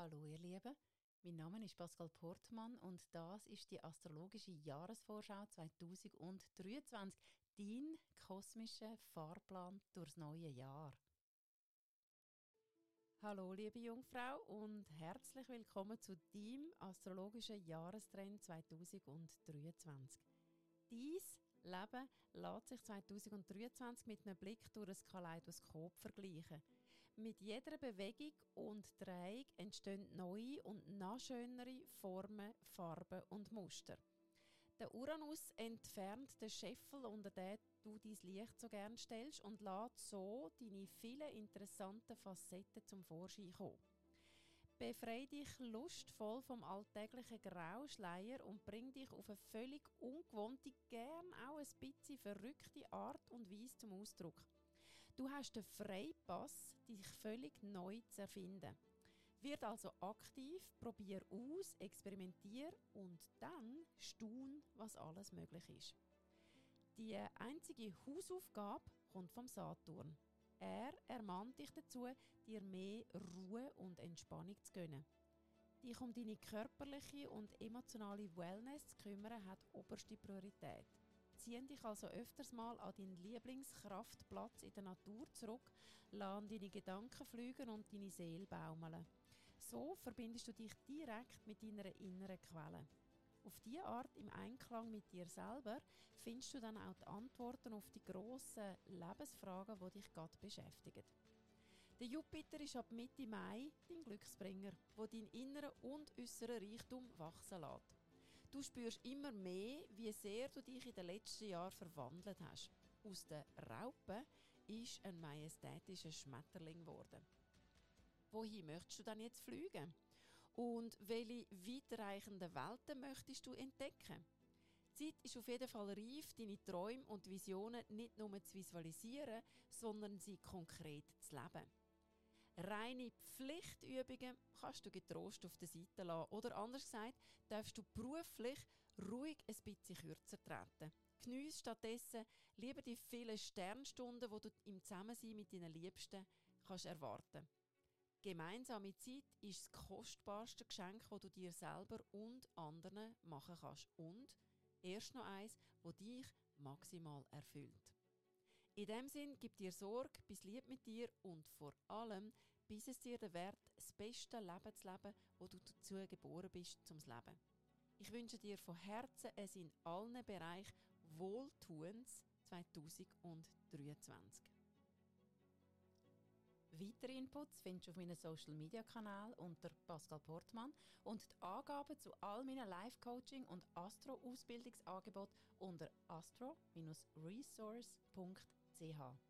Hallo ihr Lieben, mein Name ist Pascal Portmann und das ist die astrologische Jahresvorschau 2023, dein kosmischer Fahrplan durchs neue Jahr. Hallo liebe Jungfrau und herzlich willkommen zu deinem astrologischen Jahrestrend 2023. Dies Leben lässt sich 2023 mit einem Blick durch ein Kaleidoskop vergleichen. Mit jeder Bewegung und Drehung entstehen neue und noch schönere Formen, Farben und Muster. Der Uranus entfernt den Scheffel, unter den du dein Licht so gern stellst, und lässt so deine vielen interessanten Facetten zum Vorschein kommen. Befrei dich lustvoll vom alltäglichen Grauschleier und bring dich auf eine völlig ungewohnte, gern auch ein bisschen verrückte Art und Weise zum Ausdruck. Du hast den Freipass, dich völlig neu zu erfinden. Wird also aktiv, probier aus, experimentier und dann staun, was alles möglich ist. Die einzige Hausaufgabe kommt vom Saturn. Er ermahnt dich dazu, dir mehr Ruhe und Entspannung zu gönnen. Dich um deine körperliche und emotionale Wellness zu kümmern, hat oberste Priorität. Zieh dich also öfters mal an deinen Lieblingskraftplatz in der Natur zurück, lass deine Gedanken fliegen und deine Seele baumeln. So verbindest du dich direkt mit deiner inneren Quelle. Auf diese Art im Einklang mit dir selber findest du dann auch die Antworten auf die grossen Lebensfragen, die dich gerade beschäftigen. Der Jupiter ist ab Mitte Mai dein Glücksbringer, wo dein inneren und äußeren Reichtum wachsen lässt. Du spürst immer mehr, wie sehr du dich in den letzten Jahren verwandelt hast. Aus der Raupe ist ein majestätischer Schmetterling geworden. Wohin möchtest du dann jetzt fliegen? Und welche weitreichenden Welten möchtest du entdecken? Die Zeit ist auf jeden Fall reif, deine Träume und Visionen nicht nur zu visualisieren, sondern sie konkret zu leben. Reine Pflichtübungen kannst du getrost auf der Seite lassen. Oder anders gesagt, darfst du beruflich ruhig ein bisschen kürzer treten. Geniess stattdessen lieber die vielen Sternstunden, die du im Zusammensein mit deinen Liebsten kannst erwarten Gemeinsame Zeit ist das kostbarste Geschenk, das du dir selber und anderen machen kannst. Und erst noch eins, das dich maximal erfüllt. In dem Sinn, gib dir Sorge, bis lieb mit dir und vor allem, bis es dir den Wert, das beste Leben zu leben, wo du dazu geboren bist, zum Leben. Ich wünsche dir von Herzen es in allen Bereichen Wohltuens 2023. Weitere Inputs findest du auf meinem Social Media Kanal unter Pascal Portmann und die Angaben zu all meinen Live-Coaching und Astro-Ausbildungsangeboten unter astro-resource.ch.